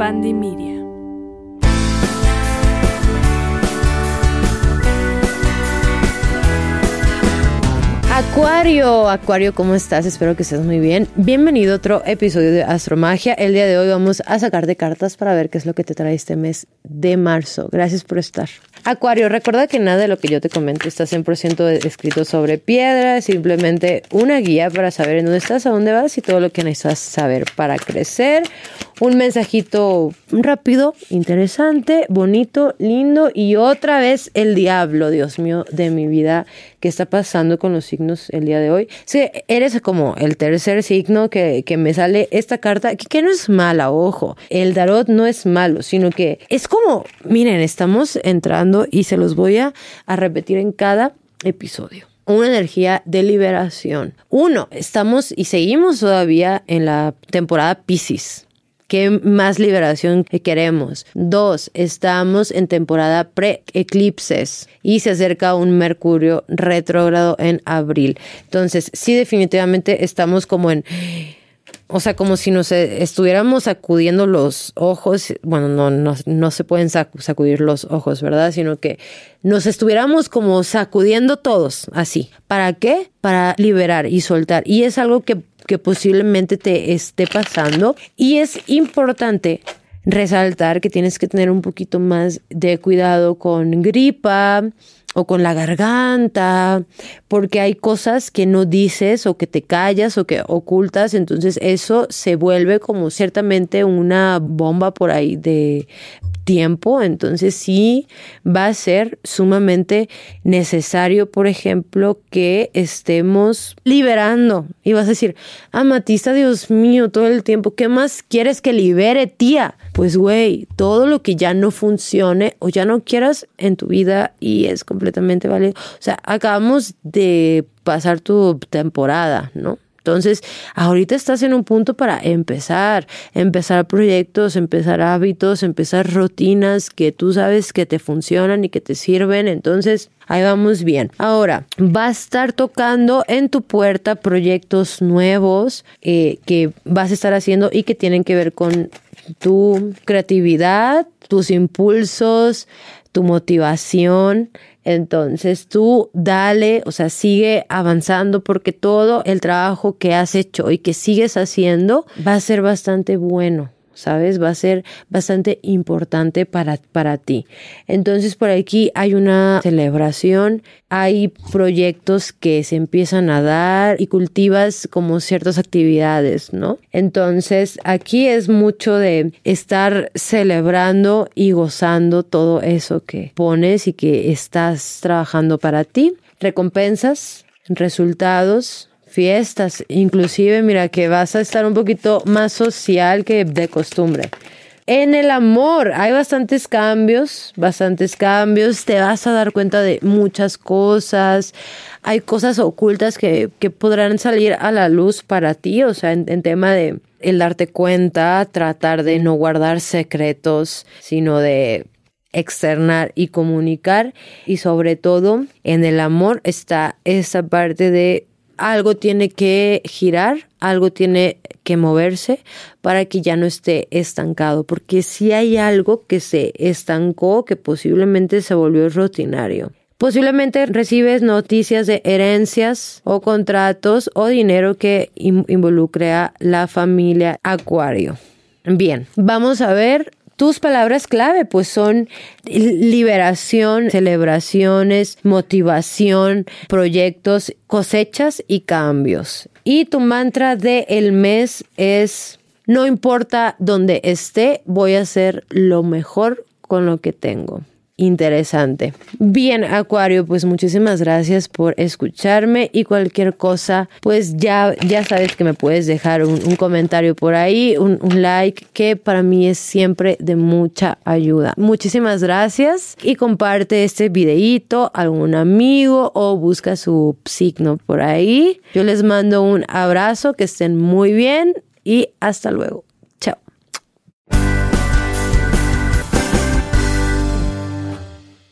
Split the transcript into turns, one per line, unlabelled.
Pandemia.
Acuario, Acuario, ¿cómo estás? Espero que estés muy bien. Bienvenido a otro episodio de Astromagia. El día de hoy vamos a sacar de cartas para ver qué es lo que te trae este mes de marzo. Gracias por estar. Acuario, recuerda que nada de lo que yo te comento está 100% escrito sobre piedra, es simplemente una guía para saber en dónde estás, a dónde vas y todo lo que necesitas saber para crecer. Un mensajito rápido, interesante, bonito, lindo y otra vez el diablo, Dios mío, de mi vida, ¿qué está pasando con los signos el día de hoy? Eres como el tercer signo que, que me sale esta carta, que, que no es mala, ojo, el tarot no es malo, sino que es como, miren, estamos entrando y se los voy a, a repetir en cada episodio una energía de liberación. Uno, estamos y seguimos todavía en la temporada Pisces. ¿Qué más liberación queremos? Dos, estamos en temporada pre-eclipses y se acerca un Mercurio retrógrado en abril. Entonces, sí, definitivamente estamos como en o sea, como si nos estuviéramos sacudiendo los ojos, bueno, no, no, no se pueden sacudir los ojos, ¿verdad? Sino que nos estuviéramos como sacudiendo todos, así. ¿Para qué? Para liberar y soltar. Y es algo que que posiblemente te esté pasando. Y es importante resaltar que tienes que tener un poquito más de cuidado con gripa o con la garganta, porque hay cosas que no dices o que te callas o que ocultas, entonces eso se vuelve como ciertamente una bomba por ahí de tiempo, entonces sí va a ser sumamente necesario, por ejemplo, que estemos liberando. Y vas a decir, amatista, Dios mío, todo el tiempo, ¿qué más quieres que libere, tía? Pues, güey, todo lo que ya no funcione o ya no quieras en tu vida y es completamente válido. O sea, acabamos de pasar tu temporada, ¿no? Entonces, ahorita estás en un punto para empezar, empezar proyectos, empezar hábitos, empezar rutinas que tú sabes que te funcionan y que te sirven. Entonces, ahí vamos bien. Ahora, va a estar tocando en tu puerta proyectos nuevos eh, que vas a estar haciendo y que tienen que ver con tu creatividad, tus impulsos, tu motivación, entonces tú dale, o sea, sigue avanzando porque todo el trabajo que has hecho y que sigues haciendo va a ser bastante bueno. ¿Sabes? Va a ser bastante importante para, para ti. Entonces por aquí hay una celebración, hay proyectos que se empiezan a dar y cultivas como ciertas actividades, ¿no? Entonces aquí es mucho de estar celebrando y gozando todo eso que pones y que estás trabajando para ti. Recompensas, resultados, fiestas, inclusive mira que vas a estar un poquito más social que de costumbre. En el amor hay bastantes cambios, bastantes cambios, te vas a dar cuenta de muchas cosas, hay cosas ocultas que, que podrán salir a la luz para ti, o sea, en, en tema de el darte cuenta, tratar de no guardar secretos, sino de externar y comunicar. Y sobre todo en el amor está esa parte de algo tiene que girar, algo tiene que moverse para que ya no esté estancado, porque si hay algo que se estancó, que posiblemente se volvió rutinario. Posiblemente recibes noticias de herencias o contratos o dinero que involucre a la familia Acuario. Bien, vamos a ver tus palabras clave pues son liberación, celebraciones, motivación, proyectos, cosechas y cambios. Y tu mantra de el mes es no importa dónde esté, voy a hacer lo mejor con lo que tengo interesante. Bien, Acuario, pues muchísimas gracias por escucharme y cualquier cosa, pues ya, ya sabes que me puedes dejar un, comentario por ahí, un, like, que para mí es siempre de mucha ayuda. Muchísimas gracias y comparte este videíto a algún amigo o busca su signo por ahí. Yo les mando un abrazo, que estén muy bien y hasta luego.